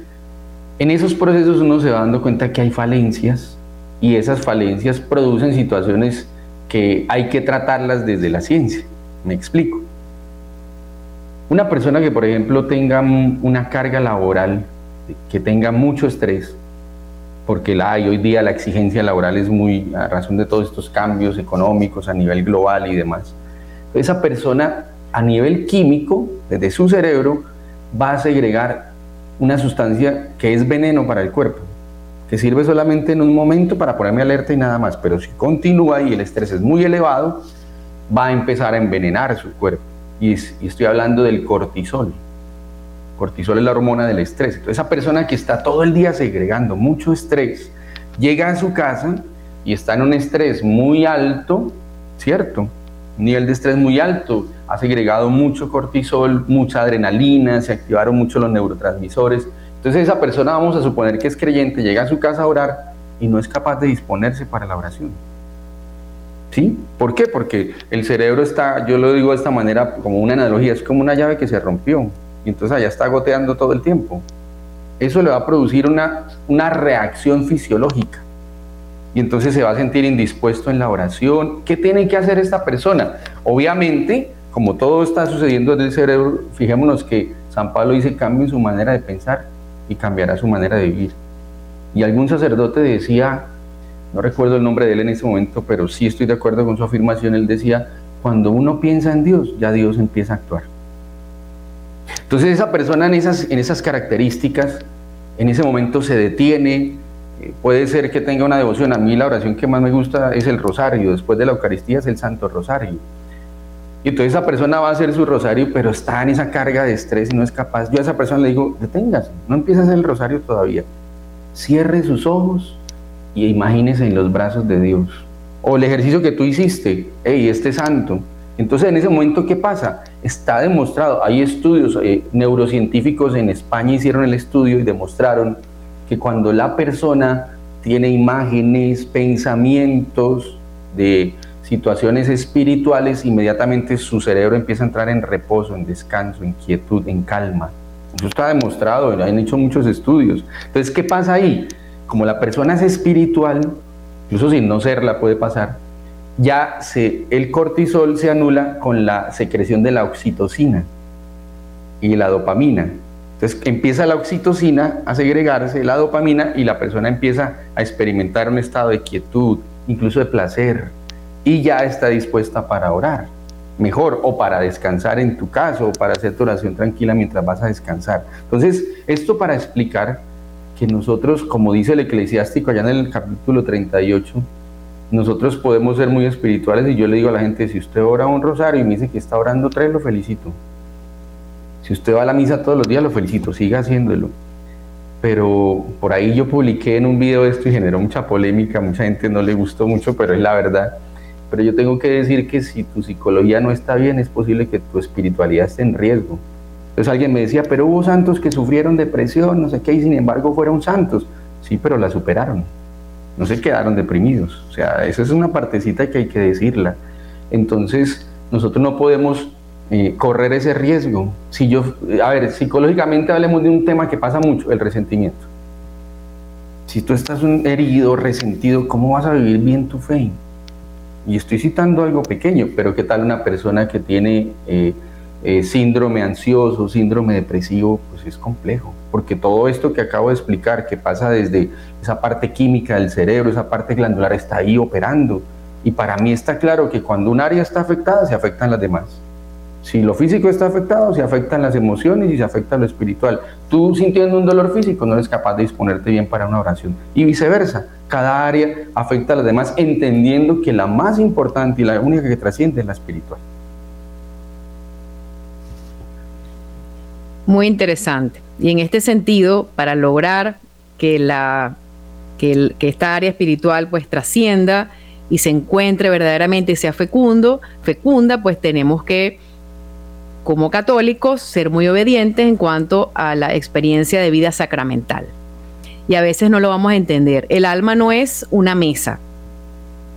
en esos procesos uno se va dando cuenta que hay falencias y esas falencias producen situaciones que hay que tratarlas desde la ciencia. Me explico. Una persona que, por ejemplo, tenga una carga laboral, que tenga mucho estrés, porque la hay hoy día, la exigencia laboral es muy a razón de todos estos cambios económicos a nivel global y demás. Esa persona a nivel químico, desde su cerebro, va a segregar una sustancia que es veneno para el cuerpo, que sirve solamente en un momento para ponerme alerta y nada más, pero si continúa y el estrés es muy elevado, va a empezar a envenenar su cuerpo y, estoy hablando del cortisol. Cortisol es la hormona del estrés. Entonces, esa persona que está todo el día segregando mucho estrés, llega a su casa y está en un estrés muy alto, ¿cierto? Un nivel de estrés muy alto, ha segregado mucho cortisol, mucha adrenalina, se activaron mucho los neurotransmisores. Entonces esa persona, vamos a suponer que es creyente, llega a su casa a orar y no es capaz de disponerse para la oración. ¿Sí? ¿Por qué? Porque el cerebro está, yo lo digo de esta manera, como una analogía, es como una llave que se rompió y entonces allá está goteando todo el tiempo. Eso le va a producir una, una reacción fisiológica y entonces se va a sentir indispuesto en la oración. ¿Qué tiene que hacer esta persona? Obviamente, como todo está sucediendo en el cerebro, fijémonos que San Pablo dice cambie su manera de pensar y cambiará su manera de vivir. Y algún sacerdote decía, no recuerdo el nombre de él en ese momento, pero sí estoy de acuerdo con su afirmación, él decía, cuando uno piensa en Dios, ya Dios empieza a actuar. Entonces esa persona en esas, en esas características, en ese momento se detiene, eh, puede ser que tenga una devoción. A mí la oración que más me gusta es el rosario, después de la Eucaristía es el Santo Rosario. Y entonces esa persona va a hacer su rosario, pero está en esa carga de estrés y no es capaz. Yo a esa persona le digo, deténgase, no empiece a hacer el rosario todavía. Cierre sus ojos y imagínese en los brazos de Dios. O el ejercicio que tú hiciste, hey, este santo. Entonces en ese momento, ¿qué pasa? Está demostrado, hay estudios eh, neurocientíficos en España hicieron el estudio y demostraron que cuando la persona tiene imágenes, pensamientos de situaciones espirituales, inmediatamente su cerebro empieza a entrar en reposo, en descanso, en quietud, en calma. Eso está demostrado, han hecho muchos estudios. Entonces, ¿qué pasa ahí? como la persona es espiritual, incluso sin no serla puede pasar, ya el cortisol se anula con la secreción de la oxitocina y la dopamina. Entonces empieza la oxitocina a segregarse, la dopamina, y la persona empieza a experimentar un estado de quietud, incluso de placer, y ya está dispuesta para orar, mejor, o para descansar en tu caso, o para hacer tu oración tranquila mientras vas a descansar. Entonces, esto para explicar que nosotros, como dice el eclesiástico allá en el capítulo 38, nosotros podemos ser muy espirituales y yo le digo a la gente, si usted ora un rosario y me dice que está orando tres, lo felicito. Si usted va a la misa todos los días, lo felicito, siga haciéndolo. Pero por ahí yo publiqué en un video esto y generó mucha polémica, mucha gente no le gustó mucho, pero es la verdad. Pero yo tengo que decir que si tu psicología no está bien, es posible que tu espiritualidad esté en riesgo. Entonces alguien me decía, pero hubo santos que sufrieron depresión, no sé qué, y sin embargo fueron santos. Sí, pero la superaron. No se quedaron deprimidos. O sea, esa es una partecita que hay que decirla. Entonces, nosotros no podemos eh, correr ese riesgo. Si yo, a ver, psicológicamente hablemos de un tema que pasa mucho, el resentimiento. Si tú estás herido, resentido, ¿cómo vas a vivir bien tu fe? Y estoy citando algo pequeño, pero ¿qué tal una persona que tiene eh, eh, síndrome ansioso, síndrome depresivo, pues es complejo, porque todo esto que acabo de explicar, que pasa desde esa parte química del cerebro, esa parte glandular, está ahí operando. Y para mí está claro que cuando un área está afectada, se afectan las demás. Si lo físico está afectado, se afectan las emociones y se afecta lo espiritual. Tú sintiendo un dolor físico no eres capaz de disponerte bien para una oración. Y viceversa, cada área afecta a las demás, entendiendo que la más importante y la única que trasciende es la espiritual. Muy interesante. Y en este sentido, para lograr que, la, que, esta área espiritual pues trascienda y se encuentre verdaderamente y sea fecundo, fecunda, pues tenemos que como católicos, ser muy obedientes en cuanto a la experiencia de vida sacramental. Y a veces no lo vamos a entender. El alma no es una mesa.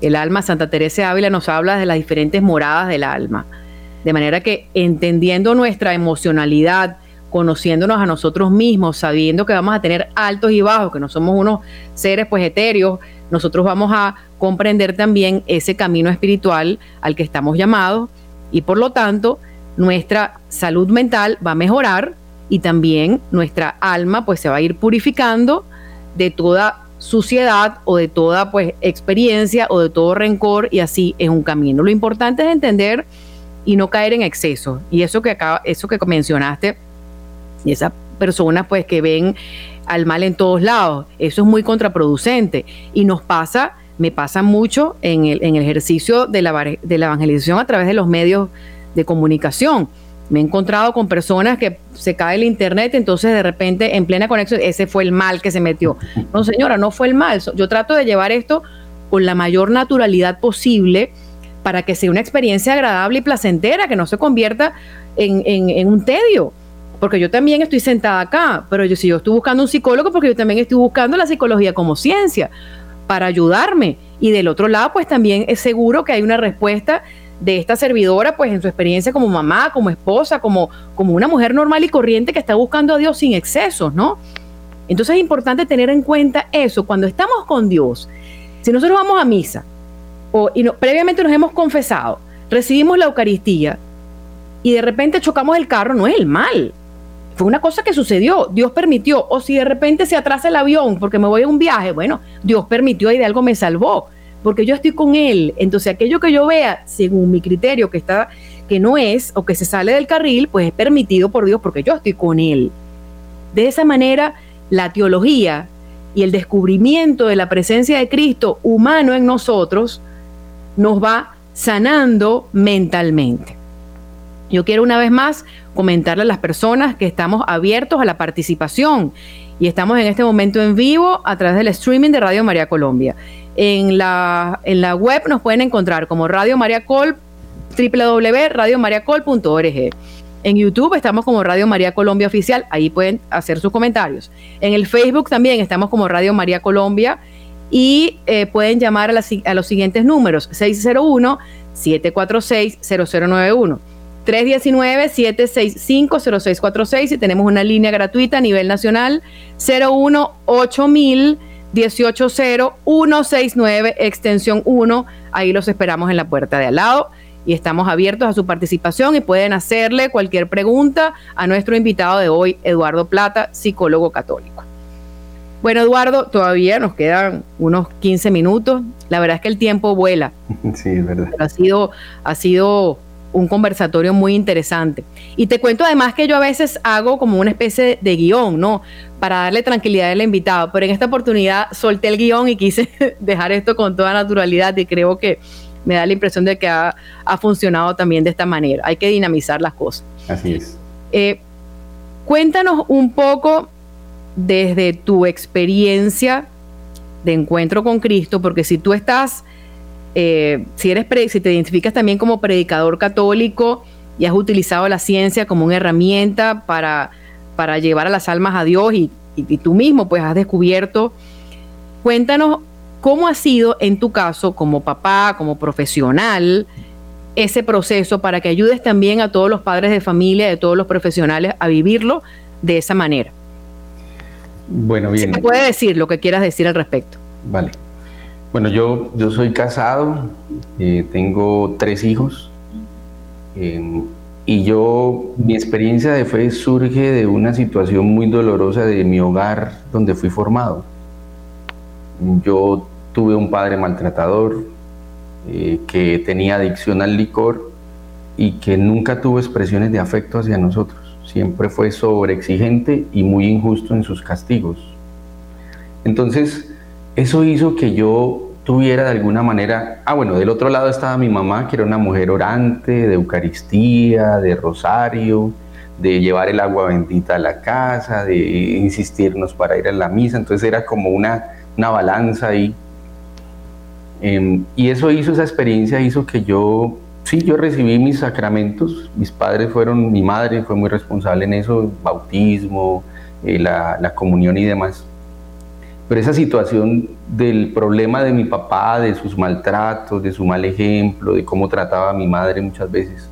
El alma, Santa Teresa Ávila nos habla de las diferentes moradas del alma. De manera que entendiendo nuestra emocionalidad, conociéndonos a nosotros mismos, sabiendo que vamos a tener altos y bajos, que no somos unos seres pues etéreos, nosotros vamos a comprender también ese camino espiritual al que estamos llamados y por lo tanto nuestra salud mental va a mejorar y también nuestra alma pues se va a ir purificando de toda suciedad o de toda pues experiencia o de todo rencor y así es un camino. Lo importante es entender y no caer en exceso. Y eso que acaba, eso que mencionaste, y esas personas pues que ven al mal en todos lados, eso es muy contraproducente. Y nos pasa, me pasa mucho en el, en el ejercicio de la, de la evangelización a través de los medios de comunicación. Me he encontrado con personas que se cae el internet, entonces de repente en plena conexión, ese fue el mal que se metió. No, señora, no fue el mal. Yo trato de llevar esto con la mayor naturalidad posible para que sea una experiencia agradable y placentera, que no se convierta en, un tedio. Porque yo también estoy sentada acá, pero si yo estoy buscando un psicólogo, porque yo también estoy buscando la psicología como ciencia para ayudarme. Y del otro lado, pues también es seguro que hay una respuesta de esta servidora, pues en su experiencia como mamá, como esposa, como, como una mujer normal y corriente que está buscando a Dios sin excesos, ¿no? Entonces es importante tener en cuenta eso. Cuando estamos con Dios, si nosotros vamos a misa, o, y previamente nos hemos confesado, recibimos la Eucaristía y de repente chocamos el carro, no es el mal. Fue una cosa que sucedió, Dios permitió. O si de repente se atrasa el avión porque me voy a un viaje, bueno, Dios permitió y de algo me salvó, porque yo estoy con Él. Entonces aquello que yo vea, según mi criterio, que, está, que no es o que se sale del carril, pues es permitido por Dios porque yo estoy con Él. De esa manera, la teología y el descubrimiento de la presencia de Cristo humano en nosotros nos va sanando mentalmente. Yo quiero una vez más comentarle a las personas que estamos abiertos a la participación y estamos en este momento en vivo a través del streaming de Radio María Colombia. En la, en la web nos pueden encontrar como Radio María Col, www.radiomariacol.org. En YouTube estamos como Radio María Colombia Oficial, ahí pueden hacer sus comentarios. En el Facebook también estamos como Radio María Colombia y eh, pueden llamar a, a, los siguientes números 601-746-0091. 319-765-0646 y tenemos una línea gratuita a nivel nacional 01 8000 180 extensión 1. Ahí los esperamos en la puerta de al lado y estamos abiertos a su participación y pueden hacerle cualquier pregunta a nuestro invitado de hoy, Eduardo Plata, psicólogo católico. Bueno, Eduardo, todavía nos quedan unos 15 minutos. La verdad es que el tiempo vuela. Sí, es verdad. ha sido, ha sido un conversatorio muy interesante. Y te cuento además que yo a veces hago como una especie de guion, ¿no? Para darle tranquilidad al invitado, pero en esta oportunidad solté el guion y quise dejar esto con toda naturalidad y creo que me da la impresión de que ha, funcionado también de esta manera. Hay que dinamizar las cosas. Así es. Eh, cuéntanos un poco desde tu experiencia de encuentro con Cristo, porque si tú estás, eh, si, eres si te identificas también como predicador católico y has utilizado la ciencia como una herramienta para, para llevar a las almas a Dios y, y tú mismo pues has descubierto, cuéntanos cómo ha sido en tu caso como papá, como profesional, ese proceso para que ayudes también a todos los padres de familia, de todos los profesionales a vivirlo de esa manera. Bueno, bien. Se puede decir lo que quieras decir al respecto. Vale. Bueno, yo, yo soy casado, eh, tengo tres hijos em, y yo, mi experiencia de fe surge de una situación muy dolorosa de mi hogar donde fui formado. Yo tuve un padre maltratador eh, que tenía adicción al licor y que nunca tuvo expresiones de afecto hacia nosotros siempre fue sobreexigente y muy injusto en sus castigos. Entonces, eso hizo que yo tuviera de alguna manera, ah bueno, del otro lado estaba mi mamá, que era una mujer orante, de Eucaristía, de rosario, de llevar el agua bendita a la casa, de insistirnos para ir a la misa, entonces era como una, una balanza ahí. Em, y eso hizo, esa experiencia hizo que yo sí, yo recibí mis sacramentos, mis padres fueron, mi madre fue muy responsable en eso, bautismo, eh, la, comunión y demás. Pero esa situación del problema de mi papá, de sus maltratos, de su mal ejemplo, de cómo trataba a mi madre muchas veces,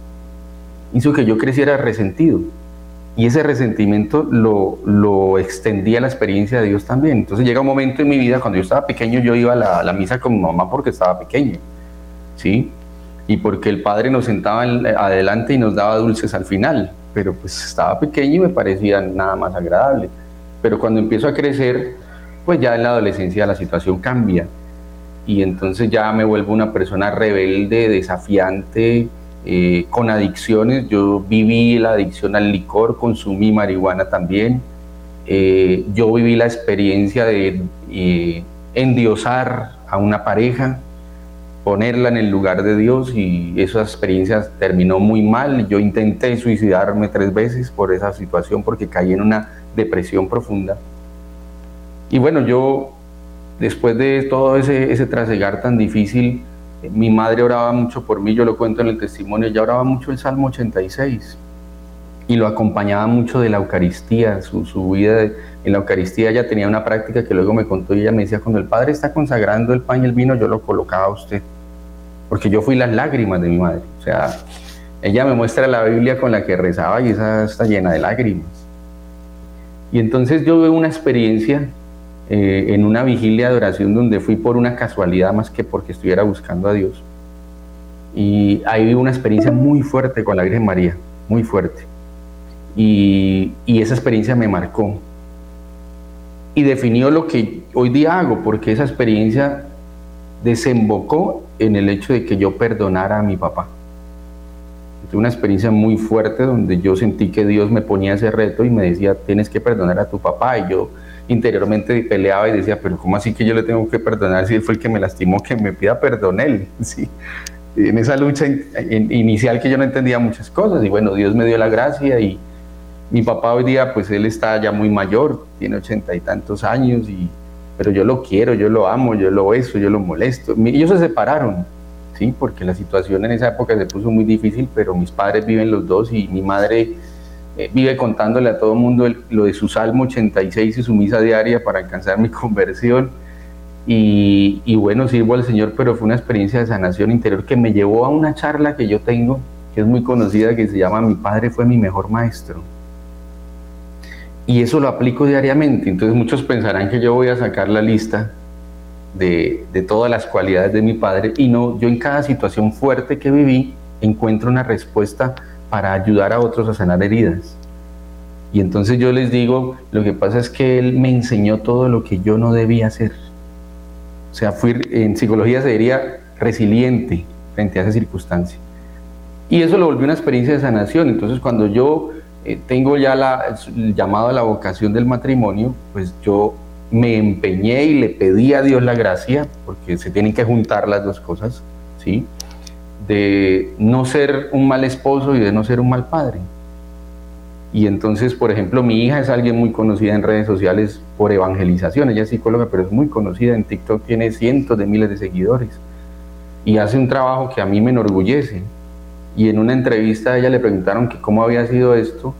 hizo que yo creciera resentido. Y ese resentimiento lo, lo extendía a la experiencia de Dios también. Entonces llega un momento en mi vida, cuando yo estaba pequeño, yo iba a la, la misa con mi mamá porque estaba pequeño. ¿sí? y porque el padre nos sentaba adelante y nos daba dulces al final, pero pues estaba pequeño y me parecía nada más agradable. Pero cuando empiezo a crecer, pues ya en la adolescencia la situación cambia y entonces ya me vuelvo una persona rebelde, desafiante, eh, con adicciones. Yo viví la adicción al licor, consumí marihuana también. Eh, yo viví la experiencia de eh, endiosar a una pareja, ponerla en el lugar de Dios y esa experiencia terminó muy mal. Yo intenté suicidarme tres veces por esa situación porque caí en una depresión profunda. Y bueno, yo después de todo ese, ese trasegar tan difícil, mi madre oraba mucho por mí, yo lo cuento en el testimonio, ella oraba mucho el Salmo 86 y lo acompañaba mucho de la Eucaristía, su, su vida en la Eucaristía ella tenía una práctica que luego me contó y ella me decía, cuando el Padre está consagrando el pan y el vino, yo lo colocaba a usted porque yo fui las lágrimas de mi madre. O sea, ella me muestra la Biblia con la que rezaba y esa está llena de lágrimas. Y entonces yo veo una experiencia eh, en una vigilia de oración donde fui por una casualidad más que porque estuviera buscando a Dios. Y ahí vi una experiencia muy fuerte con la Virgen María, muy fuerte. Y, y esa experiencia me marcó. Y definió lo que hoy día hago, porque esa experiencia desembocó en el hecho de que yo perdonara a mi papá. Fue una experiencia muy fuerte donde yo sentí que Dios me ponía ese reto y me decía, tienes que perdonar a tu papá. Y yo interiormente peleaba y decía, pero ¿cómo así que yo le tengo que perdonar si él fue el que me lastimó, que me pida perdón él? ¿Sí? En esa lucha inicial que yo no entendía muchas cosas y bueno, Dios me dio la gracia y mi papá hoy día pues él está ya muy mayor, tiene ochenta y tantos años y pero yo lo quiero, yo lo amo, yo lo beso, yo lo molesto. Ellos se separaron, ¿sí? Porque la situación en esa época se puso muy difícil, pero mis padres viven los dos y mi madre eh, vive contándole a todo el mundo lo de su Salmo 86 y su misa diaria para alcanzar mi conversión. Y, y, bueno, sirvo al Señor, pero fue una experiencia de sanación interior que me llevó a una charla que yo tengo, que es muy conocida, que se llama Mi Padre fue mi mejor maestro y eso lo aplico diariamente. Entonces muchos pensarán que yo voy a sacar la lista de, todas las cualidades de mi padre y no, yo en cada situación fuerte que viví encuentro una respuesta para ayudar a otros a sanar heridas. Y entonces yo les digo, lo que pasa es que él me enseñó todo lo que yo no debía hacer. O sea, fui, en psicología se diría resiliente frente a esa circunstancia. Y eso lo volvió una experiencia de sanación. Entonces cuando yo eh, tengo ya la, el llamado a la vocación del matrimonio, pues yo me empeñé y le pedí a Dios la gracia, porque se tienen que juntar las dos cosas, ¿sí? De no ser un mal esposo y de no ser un mal padre. Y entonces, por ejemplo, mi hija es alguien muy conocida en redes sociales por evangelización, ella es psicóloga, pero es muy conocida en TikTok, tiene cientos de miles de seguidores y hace un trabajo que a mí me enorgullece y en una entrevista a ella le preguntaron que cómo había sido esto,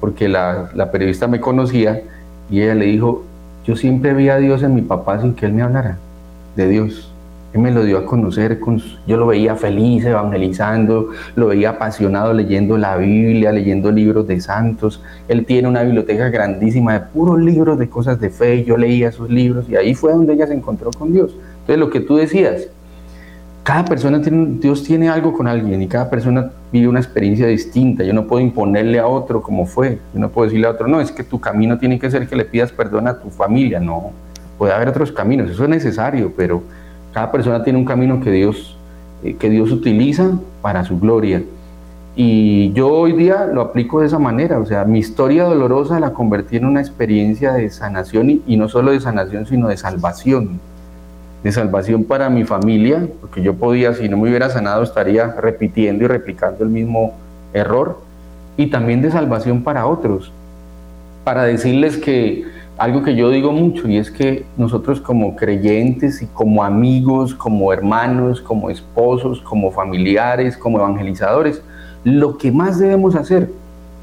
porque la, la, periodista me conocía y ella le dijo, yo siempre vi a Dios en mi papá sin que él me hablara de Dios. Él me lo dio a conocer, con, yo lo veía feliz evangelizando, lo veía apasionado leyendo la Biblia, leyendo libros de santos. Él tiene una biblioteca grandísima de puros libros de cosas de fe, yo leía esos libros y ahí fue donde ella se encontró con Dios. Entonces lo que tú decías, cada persona tiene, Dios tiene algo con alguien y cada persona vive una experiencia distinta. Yo no puedo imponerle a otro como fue. Yo no puedo decirle a otro, no, es que tu camino tiene que ser que le pidas perdón a tu familia. No, puede haber otros caminos, eso es necesario, pero cada persona tiene un camino que Dios, eh, que Dios utiliza para su gloria. Y yo hoy día lo aplico de esa manera, o sea, mi historia dolorosa la convertí en una experiencia de sanación y no solo de sanación, sino de salvación. De salvación para mi familia, porque yo podía, si no me hubiera sanado, estaría repitiendo y replicando el mismo error, y también de salvación para otros, para decirles que algo que yo digo mucho y es que nosotros como creyentes y como amigos, como hermanos, como esposos, como familiares, como evangelizadores, lo que más debemos hacer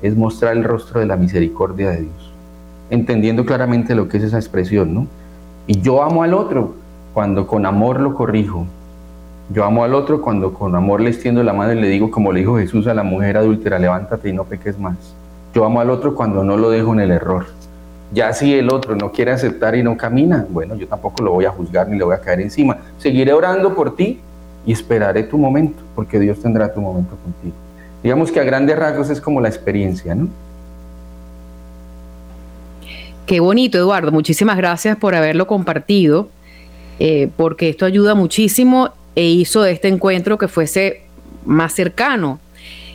es mostrar el rostro de la misericordia de Dios, entendiendo claramente lo que es esa expresión, ¿no? Y yo amo al otro cuando con amor lo corrijo. Yo amo al otro cuando con amor le extiendo la mano y le digo, como le dijo Jesús a la mujer adúltera, levántate y no peques más. Yo amo al otro cuando no lo dejo en el error. Ya si el otro no quiere aceptar y no camina, bueno, yo tampoco lo voy a juzgar ni le voy a caer encima. Seguiré orando por ti y esperaré tu momento, porque Dios tendrá tu momento contigo. Digamos que a grandes rasgos es como la experiencia, ¿no? Qué bonito, Eduardo. Muchísimas gracias por haberlo compartido, eh, porque esto ayuda muchísimo e hizo de este encuentro que fuese más cercano.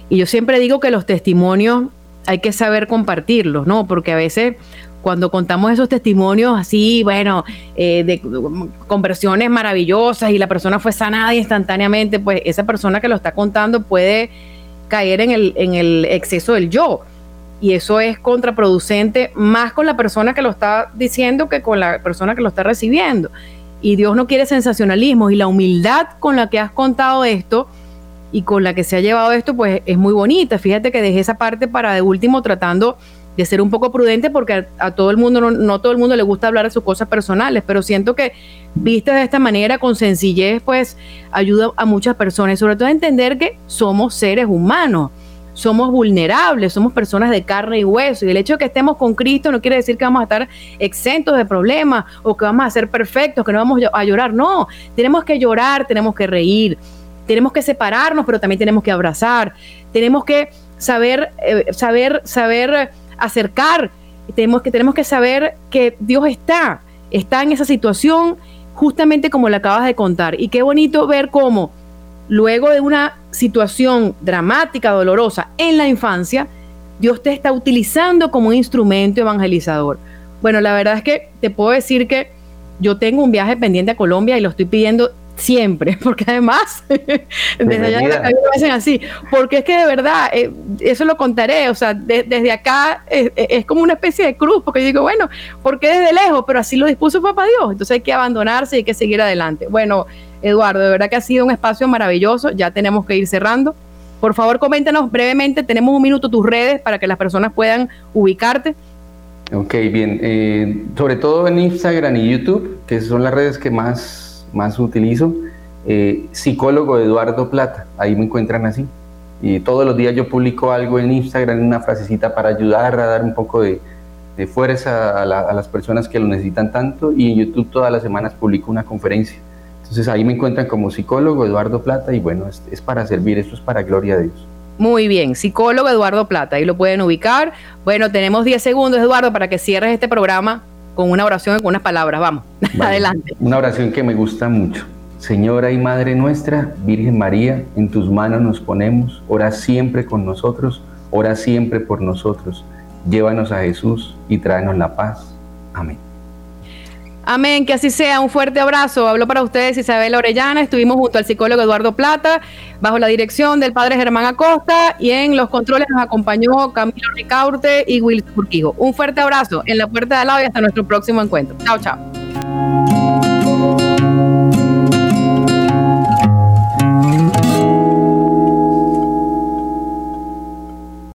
Y yo siempre digo que los testimonios hay que saber compartirlos, ¿no? Porque a veces cuando contamos esos testimonios así, bueno, eh, de conversiones maravillosas y la persona fue sanada instantáneamente, pues esa persona que lo está contando puede caer en el, en el exceso del yo. Y eso es contraproducente más con la persona que lo está diciendo que con la persona que lo está recibiendo. Y Dios no quiere sensacionalismo y la humildad con la que has contado esto y con la que se ha llevado esto, pues es muy bonita. Fíjate que dejé esa parte para de último tratando de ser un poco prudente porque a, todo el mundo, no, no, todo el mundo le gusta hablar de sus cosas personales, pero siento que viste de esta manera con sencillez, pues ayuda a muchas personas, sobre todo a entender que somos seres humanos, somos vulnerables, somos personas de carne y hueso, y el hecho de que estemos con Cristo no quiere decir que vamos a estar exentos de problemas o que vamos a ser perfectos, que no vamos a llorar, no, tenemos que llorar, tenemos que reír, tenemos que separarnos, pero también tenemos que abrazar, tenemos que saber, eh, saber, saber acercar. Tenemos que, tenemos que saber que Dios está, está en esa situación justamente como le acabas de contar. Y qué bonito ver cómo luego de una situación dramática, dolorosa en la infancia, Dios te está utilizando como un instrumento evangelizador. Bueno, la verdad es que te puedo decir que yo tengo un viaje pendiente a Colombia y lo estoy pidiendo siempre, porque además, desde allá me hacen así, porque es que de verdad, eh, eso lo contaré, o sea, desde acá es, como una especie de cruz, porque yo digo, bueno, porque desde lejos, pero así lo dispuso papá Dios, entonces hay que abandonarse y hay que seguir adelante. Bueno, Eduardo, de verdad que ha sido un espacio maravilloso, ya tenemos que ir cerrando. Por favor, coméntanos brevemente, tenemos un minuto tus redes para que las personas puedan ubicarte. Ok, bien, eh, sobre todo en Instagram y YouTube, que son las redes que más más utilizo, eh, psicólogo Eduardo Plata, ahí me encuentran así. Y todos los días yo publico algo en Instagram, una frasecita para ayudar a dar un poco de, fuerza a, las personas que lo necesitan tanto. Y en YouTube todas las semanas publico una conferencia. Entonces ahí me encuentran como psicólogo Eduardo Plata y bueno, es, para servir, esto es para gloria a Dios. Muy bien, psicólogo Eduardo Plata, ahí lo pueden ubicar. Bueno, tenemos 10 segundos, Eduardo, para que cierres este programa con una oración, con unas palabras. Vamos, adelante. Una oración que me gusta mucho. Señora y Madre nuestra, Virgen María, en tus manos nos ponemos, ora siempre con nosotros, ora siempre por nosotros. Llévanos a Jesús y tráenos la paz. Amén. Amén, que así sea. Un fuerte abrazo. Habló para ustedes Isabel Orellana. Estuvimos junto al psicólogo Eduardo Plata, bajo la dirección del padre Germán Acosta, y en los controles nos acompañó Camilo Ricaurte y Will Urquijo. Un fuerte abrazo en la puerta de al lado y hasta nuestro próximo encuentro. Chao, chao.